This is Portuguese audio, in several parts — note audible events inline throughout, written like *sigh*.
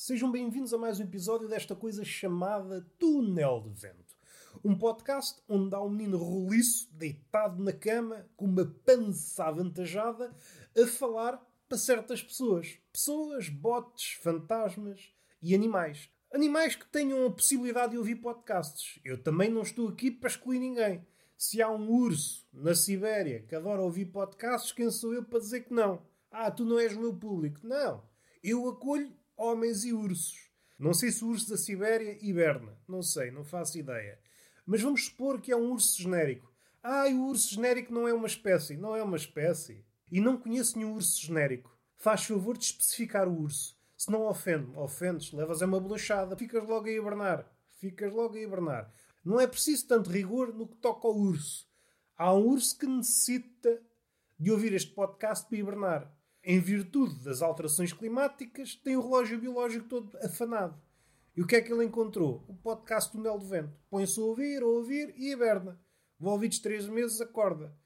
sejam bem-vindos a mais um episódio desta coisa chamada Túnel de Vento. Um podcast onde há um menino roliço deitado na cama com uma pança avantajada a falar para certas pessoas. Pessoas, botes, fantasmas e animais. Animais que tenham a possibilidade de ouvir podcasts. Eu também não estou aqui para excluir ninguém. Se há um urso na Sibéria que adora ouvir podcasts, quem sou eu para dizer que não? Ah, tu não és o meu público. Não. Eu acolho homens e ursos. Não sei se o urso da Sibéria hiberna. Não sei, não faço ideia. Mas vamos supor que é um urso genérico. Ah, o urso genérico não é uma espécie. Não é uma espécie. E não conheço nenhum urso genérico. Faz favor de especificar o urso. Se não ofende, ofendes, levas a uma bolachada, ficas logo a hibernar. Ficas logo a hibernar. Não é preciso tanto rigor no que toca ao urso. Há um urso que necessita de ouvir este podcast para hibernar. Em virtude das alterações climáticas, tem o relógio biológico todo afanado. E o que é que ele encontrou? O podcast Túnel do Vento. Põe-se a ouvir, a ouvir e hiberna. Volvidos três meses, acorda.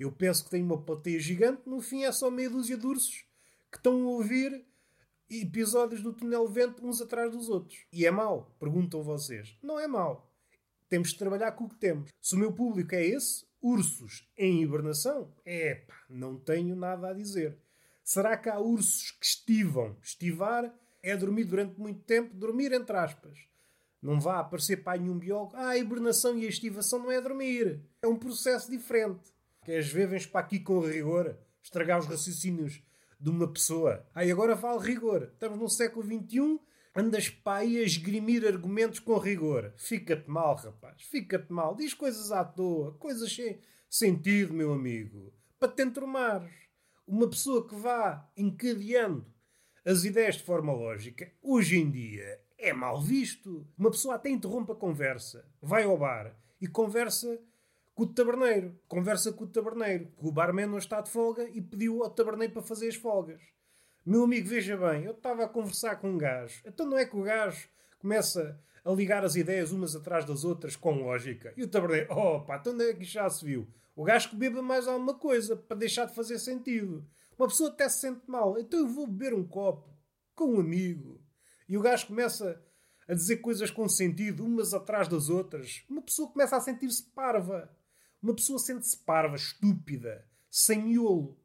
Eu penso que tem uma plateia gigante, no fim é só meia dúzia de ursos que estão a ouvir episódios do Túnel do Vento uns atrás dos outros. E é mau? Perguntam vocês. Não é mau. Temos de trabalhar com o que temos. Se o meu público é esse, ursos em hibernação, é pá, não tenho nada a dizer. Será que há ursos que estivam? Estivar é dormir durante muito tempo, dormir entre aspas. Não vá aparecer para nenhum biólogo. Ah, a hibernação e a estivação não é dormir. É um processo diferente. Queres ver, vens para aqui com rigor, estragar os raciocínios de uma pessoa. Ah, e agora vale rigor. Estamos no século XXI Andas para aí a esgrimir argumentos com rigor. Fica-te mal, rapaz. Fica-te mal. Diz coisas à toa. Coisas sem sentido, meu amigo. Para te entromares. Uma pessoa que vá encadeando as ideias de forma lógica, hoje em dia, é mal visto. Uma pessoa até interrompe a conversa. Vai ao bar e conversa com o taberneiro. Conversa com o taberneiro. Que o barman não está de folga e pediu ao taberneiro para fazer as folgas. Meu amigo, veja bem, eu estava a conversar com um gajo. Então não é que o gajo começa a ligar as ideias umas atrás das outras com lógica. E o taberneiro, oh pá, então onde é que já se viu? O gajo que beba mais alguma coisa para deixar de fazer sentido. Uma pessoa até se sente mal. Então eu vou beber um copo com um amigo. E o gajo começa a dizer coisas com sentido, umas atrás das outras. Uma pessoa começa a sentir-se parva. Uma pessoa sente-se parva, estúpida, sem miolo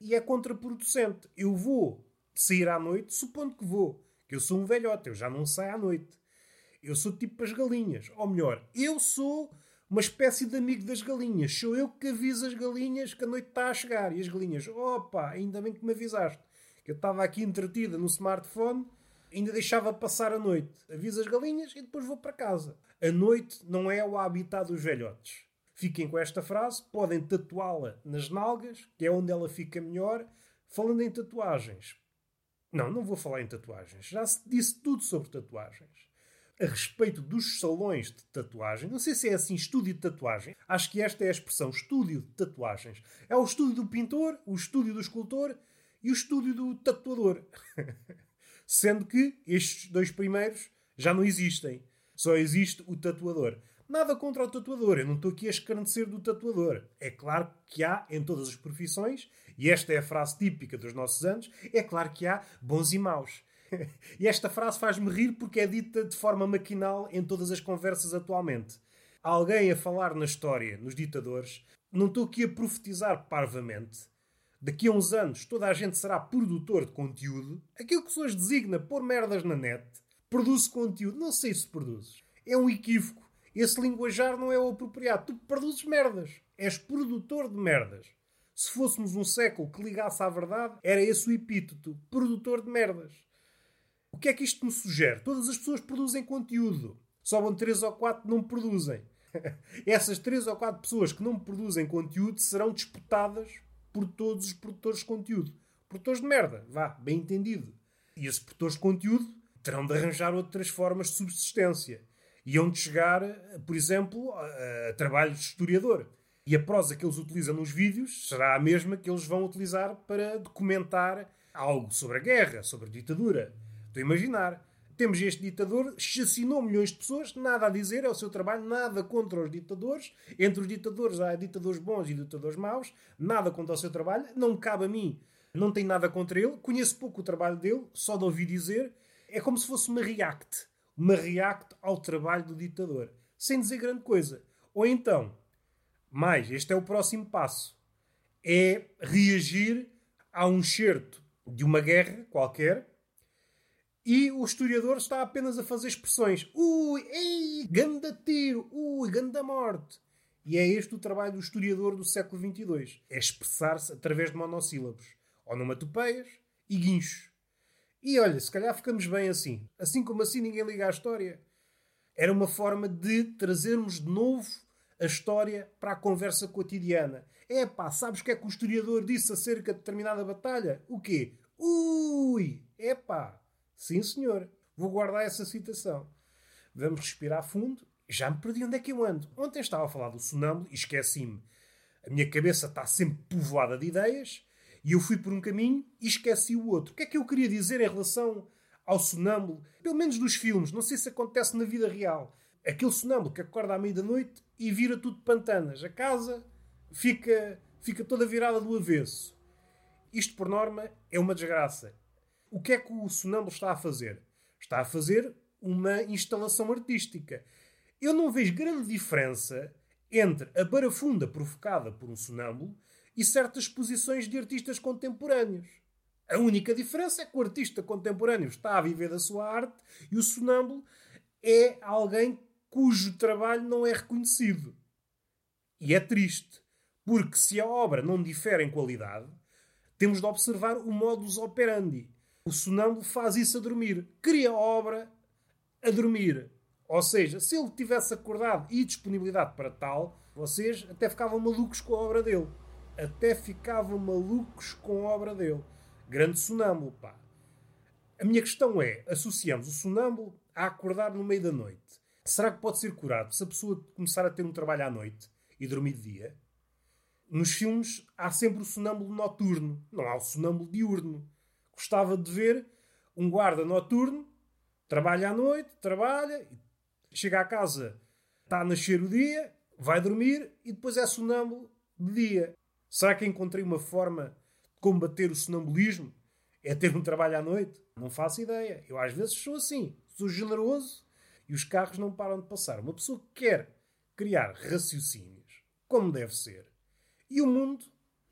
e é contraproducente. Eu vou sair à noite, supondo que vou, que eu sou um velhote, eu já não saio à noite. Eu sou tipo as galinhas. Ou melhor, eu sou uma espécie de amigo das galinhas. Sou eu que aviso as galinhas que a noite está a chegar. E as galinhas, opa, ainda bem que me avisaste. Que eu estava aqui entretida no smartphone, ainda deixava passar a noite. Aviso as galinhas e depois vou para casa. A noite não é o habitat dos velhotes. Fiquem com esta frase, podem tatuá-la nas nalgas, que é onde ela fica melhor. Falando em tatuagens. Não, não vou falar em tatuagens. Já se disse tudo sobre tatuagens. A respeito dos salões de tatuagem, não sei se é assim estúdio de tatuagem. Acho que esta é a expressão estúdio de tatuagens. É o estúdio do pintor, o estúdio do escultor e o estúdio do tatuador. *laughs* Sendo que estes dois primeiros já não existem. Só existe o tatuador. Nada contra o tatuador, eu não estou aqui a escarnecer do tatuador. É claro que há em todas as profissões, e esta é a frase típica dos nossos anos, é claro que há bons e maus. *laughs* e esta frase faz-me rir porque é dita de forma maquinal em todas as conversas atualmente. Alguém a falar na história, nos ditadores, não estou aqui a profetizar parvamente. Daqui a uns anos toda a gente será produtor de conteúdo. Aquilo que pessoas designa pôr merdas na net. Produz conteúdo. Não sei se produzes. É um equívoco esse linguajar não é o apropriado. Tu produzes merdas. És produtor de merdas. Se fôssemos um século que ligasse à verdade, era esse o epíteto. Produtor de merdas. O que é que isto me sugere? Todas as pessoas produzem conteúdo. Sobram três ou quatro que não produzem. *laughs* Essas três ou quatro pessoas que não produzem conteúdo serão disputadas por todos os produtores de conteúdo. Produtores de merda, vá, bem entendido. E esses produtores de conteúdo terão de arranjar outras formas de subsistência iam de chegar, por exemplo, a, a de historiador. E a prosa que eles utilizam nos vídeos será a mesma que eles vão utilizar para documentar algo sobre a guerra, sobre a ditadura. Estou a imaginar. Temos este ditador, chacinou milhões de pessoas, nada a dizer, é o seu trabalho, nada contra os ditadores. Entre os ditadores há ditadores bons e ditadores maus, nada contra o seu trabalho, não cabe a mim, não tenho nada contra ele, conheço pouco o trabalho dele, só de ouvir dizer, É como se fosse uma react. Uma react ao trabalho do ditador. Sem dizer grande coisa. Ou então, mais, este é o próximo passo. É reagir a um certo de uma guerra qualquer e o historiador está apenas a fazer expressões. Ui, ei, ganda tiro, ui, ganda morte. E é este o trabalho do historiador do século XXII. É expressar-se através de monossílabos. Onomatopeias e guinchos. E olha, se calhar ficamos bem assim. Assim como assim ninguém liga à história. Era uma forma de trazermos de novo a história para a conversa cotidiana. É pá, sabes o que é que o historiador disse acerca de determinada batalha? O quê? Ui! É pá! Sim, senhor. Vou guardar essa citação. Vamos respirar fundo. Já me perdi onde é que eu ando. Ontem estava a falar do sonâmbulo e esqueci-me. A minha cabeça está sempre povoada de ideias e eu fui por um caminho e esqueci o outro. O que é que eu queria dizer em relação ao sonâmbulo? Pelo menos dos filmes. Não sei se acontece na vida real. Aquele sonâmbulo que acorda à meia da noite e vira tudo pantanas. A casa fica, fica toda virada do avesso. Isto, por norma, é uma desgraça. O que é que o sonâmbulo está a fazer? Está a fazer uma instalação artística. Eu não vejo grande diferença entre a barafunda provocada por um sonâmbulo e certas exposições de artistas contemporâneos. A única diferença é que o artista contemporâneo está a viver da sua arte e o sonâmbulo é alguém cujo trabalho não é reconhecido. E é triste, porque se a obra não difere em qualidade, temos de observar o modus operandi. O sonâmbulo faz isso a dormir. Cria obra a dormir. Ou seja, se ele tivesse acordado e disponibilidade para tal, vocês até ficavam malucos com a obra dele. Até ficavam malucos com a obra dele. Grande sonâmbulo, pá. A minha questão é: associamos o sonâmbulo a acordar no meio da noite. Será que pode ser curado se a pessoa começar a ter um trabalho à noite e dormir de dia? Nos filmes há sempre o sonâmbulo noturno, não há o sonâmbulo diurno gostava de ver um guarda noturno, trabalha à noite, trabalha, chega à casa, está a nascer o dia, vai dormir e depois é sonâmbulo de dia. Será que encontrei uma forma de combater o sonambulismo? É ter um trabalho à noite? Não faço ideia. Eu às vezes sou assim, sou generoso e os carros não param de passar. Uma pessoa que quer criar raciocínios, como deve ser, e o mundo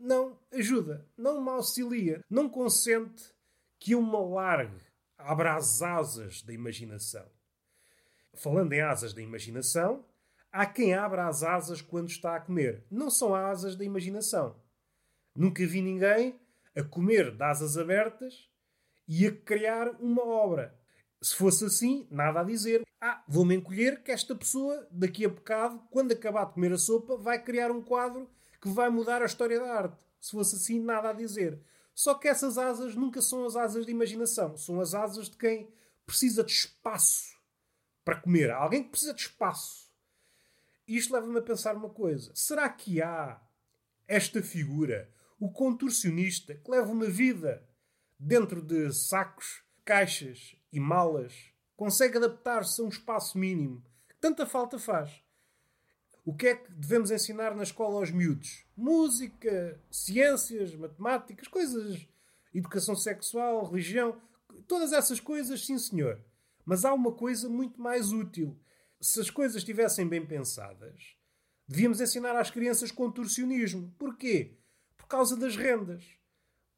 não ajuda, não me auxilia, não consente que eu me alargue, abra as asas da imaginação. Falando em asas da imaginação, há quem abra as asas quando está a comer. Não são asas da imaginação. Nunca vi ninguém a comer de asas abertas e a criar uma obra. Se fosse assim, nada a dizer. Ah, vou-me encolher que esta pessoa, daqui a bocado, quando acabar de comer a sopa, vai criar um quadro que vai mudar a história da arte. Se fosse assim, nada a dizer. Só que essas asas nunca são as asas de imaginação. São as asas de quem precisa de espaço para comer. Há alguém que precisa de espaço. E isto leva-me a pensar uma coisa. Será que há esta figura, o contorcionista, que leva uma vida dentro de sacos, caixas e malas, consegue adaptar-se a um espaço mínimo? Tanta falta faz. O que é que devemos ensinar na escola aos miúdos? Música, ciências, matemáticas, coisas. Educação sexual, religião. Todas essas coisas, sim senhor. Mas há uma coisa muito mais útil. Se as coisas estivessem bem pensadas, devíamos ensinar às crianças contorcionismo. Porquê? Por causa das rendas.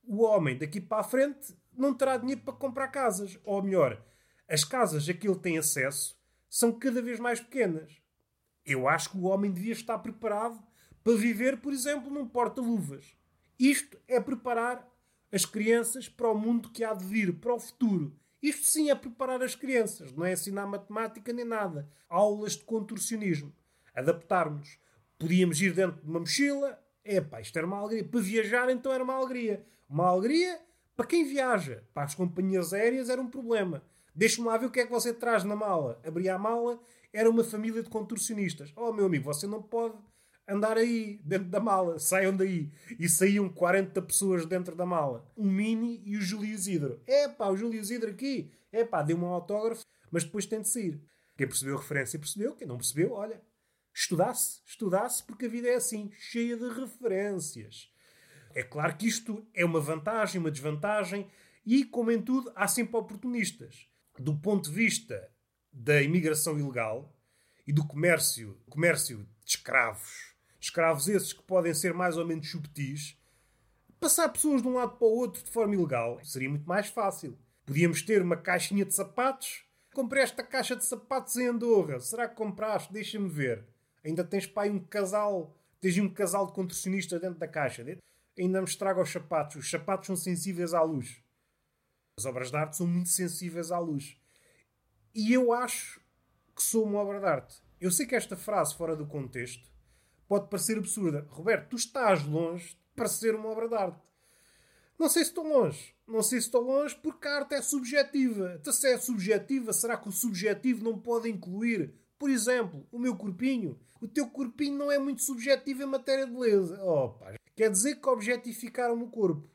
O homem daqui para a frente não terá dinheiro para comprar casas. Ou melhor, as casas a que ele tem acesso são cada vez mais pequenas. Eu acho que o homem devia estar preparado para viver, por exemplo, num porta-luvas. Isto é preparar as crianças para o mundo que há de vir, para o futuro. Isto sim é preparar as crianças, não é ensinar matemática nem nada. Aulas de contorcionismo. Adaptarmos. Podíamos ir dentro de uma mochila. Epá, isto era uma alegria. Para viajar, então era uma alegria. Uma alegria para quem viaja. Para as companhias aéreas era um problema. Deixe-me lá ver o que é que você traz na mala. Abria a mala era uma família de contorcionistas. Oh, meu amigo, você não pode andar aí, dentro da mala. Saiam daí. E saíam 40 pessoas dentro da mala. Um Mini e o Júlio Isidro. É pá, o Júlio Isidro aqui. É pá, deu-me um autógrafo, mas depois tem de sair. Quem percebeu a referência percebeu. Quem não percebeu, olha, estudasse, estudasse, porque a vida é assim, cheia de referências. É claro que isto é uma vantagem, uma desvantagem, e, como em tudo, há sempre oportunistas. Do ponto de vista da imigração ilegal e do comércio, comércio de escravos, escravos esses que podem ser mais ou menos subtis, passar pessoas de um lado para o outro de forma ilegal seria muito mais fácil. Podíamos ter uma caixinha de sapatos. Comprei esta caixa de sapatos em Andorra. Será que compraste? Deixa-me ver. Ainda tens pai um casal, tens um casal de contorcionistas dentro da caixa. Ainda me estraga os sapatos. Os sapatos são sensíveis à luz. As obras de arte são muito sensíveis à luz. E eu acho que sou uma obra de arte. Eu sei que esta frase, fora do contexto, pode parecer absurda. Roberto, tu estás longe de parecer uma obra de arte. Não sei se estou longe. Não sei se estou longe porque a arte é subjetiva. Então, se é subjetiva, será que o subjetivo não pode incluir, por exemplo, o meu corpinho? O teu corpinho não é muito subjetivo em matéria de beleza. Oh, pá. Quer dizer que objetificaram o corpo.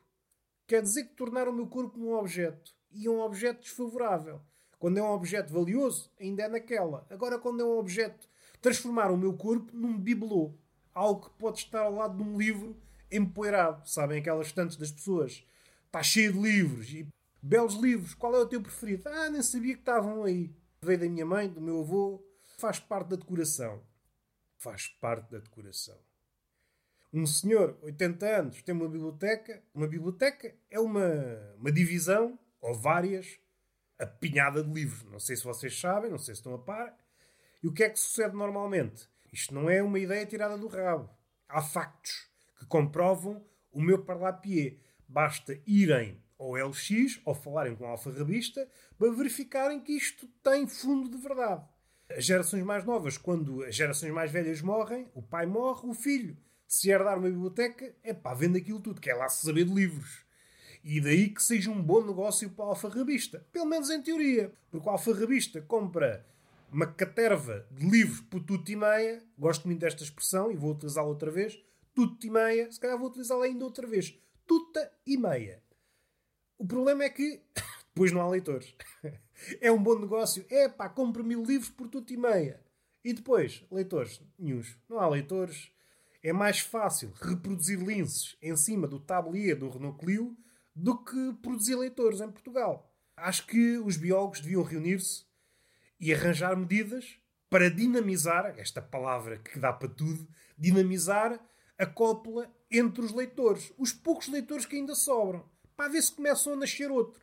Quer dizer que tornaram o meu corpo um objeto. E um objeto desfavorável. Quando é um objeto valioso, ainda é naquela. Agora, quando é um objeto, transformar o meu corpo num bibelô. Algo que pode estar ao lado de um livro empoeirado. Sabem aquelas estantes das pessoas? Está cheio de livros. E belos livros. Qual é o teu preferido? Ah, nem sabia que estavam aí. Veio da minha mãe, do meu avô. Faz parte da decoração. Faz parte da decoração. Um senhor, 80 anos, tem uma biblioteca. Uma biblioteca é uma, uma divisão, ou várias, apinhada de livros. Não sei se vocês sabem, não sei se estão a par. E o que é que sucede normalmente? Isto não é uma ideia tirada do rabo. Há factos que comprovam o meu parlapié. Basta irem ao LX ou falarem com a alfarrabista para verificarem que isto tem fundo de verdade. As gerações mais novas, quando as gerações mais velhas morrem, o pai morre, o filho. Se herdar uma biblioteca, é pá, vende aquilo tudo, quer lá se saber de livros. E daí que seja um bom negócio para o alfarrabista. Pelo menos em teoria. Porque o alfarrabista compra uma caterva de livros por tudo e meia. Gosto muito desta expressão e vou utilizá-la outra vez tuta e meia, se calhar vou utilizá-la ainda outra vez. Tuta e meia. O problema é que *coughs* depois não há leitores. *laughs* é um bom negócio. É pá, compro mil livros por tuta e meia. E depois, leitores, nenhums. Não há leitores. É mais fácil reproduzir linces em cima do tablier do Renault Clio do que produzir leitores em Portugal. Acho que os biólogos deviam reunir-se e arranjar medidas para dinamizar, esta palavra que dá para tudo, dinamizar a cópula entre os leitores. Os poucos leitores que ainda sobram. Para ver se começam a nascer outros.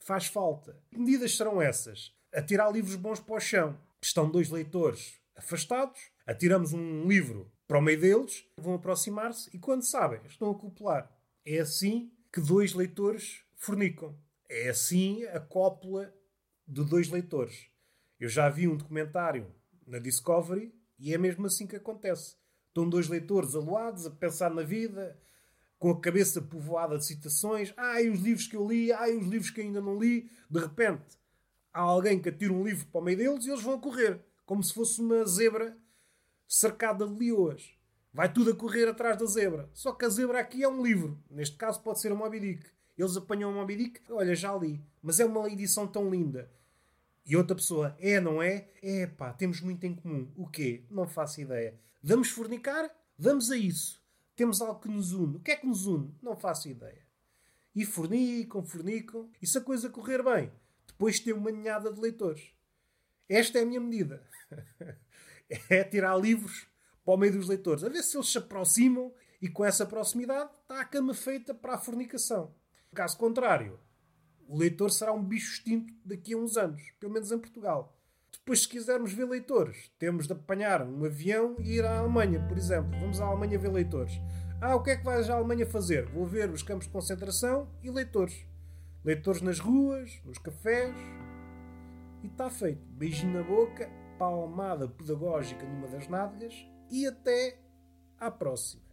Faz falta. Que medidas serão essas? Atirar livros bons para o chão. Estão dois leitores afastados. Atiramos um livro para o meio deles. Vão aproximar-se e, quando sabem, estão a copular. É assim que dois leitores fornicam. É assim a cópula de dois leitores. Eu já vi um documentário na Discovery e é mesmo assim que acontece. Estão dois leitores aluados a pensar na vida, com a cabeça povoada de citações. Ai, os livros que eu li, ai, os livros que ainda não li. De repente, há alguém que atira um livro para o meio deles e eles vão correr, como se fosse uma zebra cercada de leoas. Vai tudo a correr atrás da zebra. Só que a zebra aqui é um livro. Neste caso pode ser o Moby Dick. Eles apanham o Moby Dick, olha, já li. Mas é uma edição tão linda. E outra pessoa, é, não é? É, pá, temos muito em comum. O quê? Não faço ideia. Vamos fornicar? Vamos a isso. Temos algo que nos une. O que é que nos une? Não faço ideia. E fornicam, fornicam. E se a coisa correr bem, depois tem uma ninhada de leitores. Esta é a minha medida. *laughs* é tirar livros para o meio dos leitores. A ver se eles se aproximam e com essa proximidade está a cama feita para a fornicação. Caso contrário, o leitor será um bicho extinto daqui a uns anos, pelo menos em Portugal. Depois, se quisermos ver leitores, temos de apanhar um avião e ir à Alemanha, por exemplo. Vamos à Alemanha ver leitores. Ah, o que é que vais à Alemanha fazer? Vou ver os campos de concentração e leitores. Leitores nas ruas, nos cafés. E está feito. Beijinho na boca, palmada pedagógica numa das nádegas e até à próxima.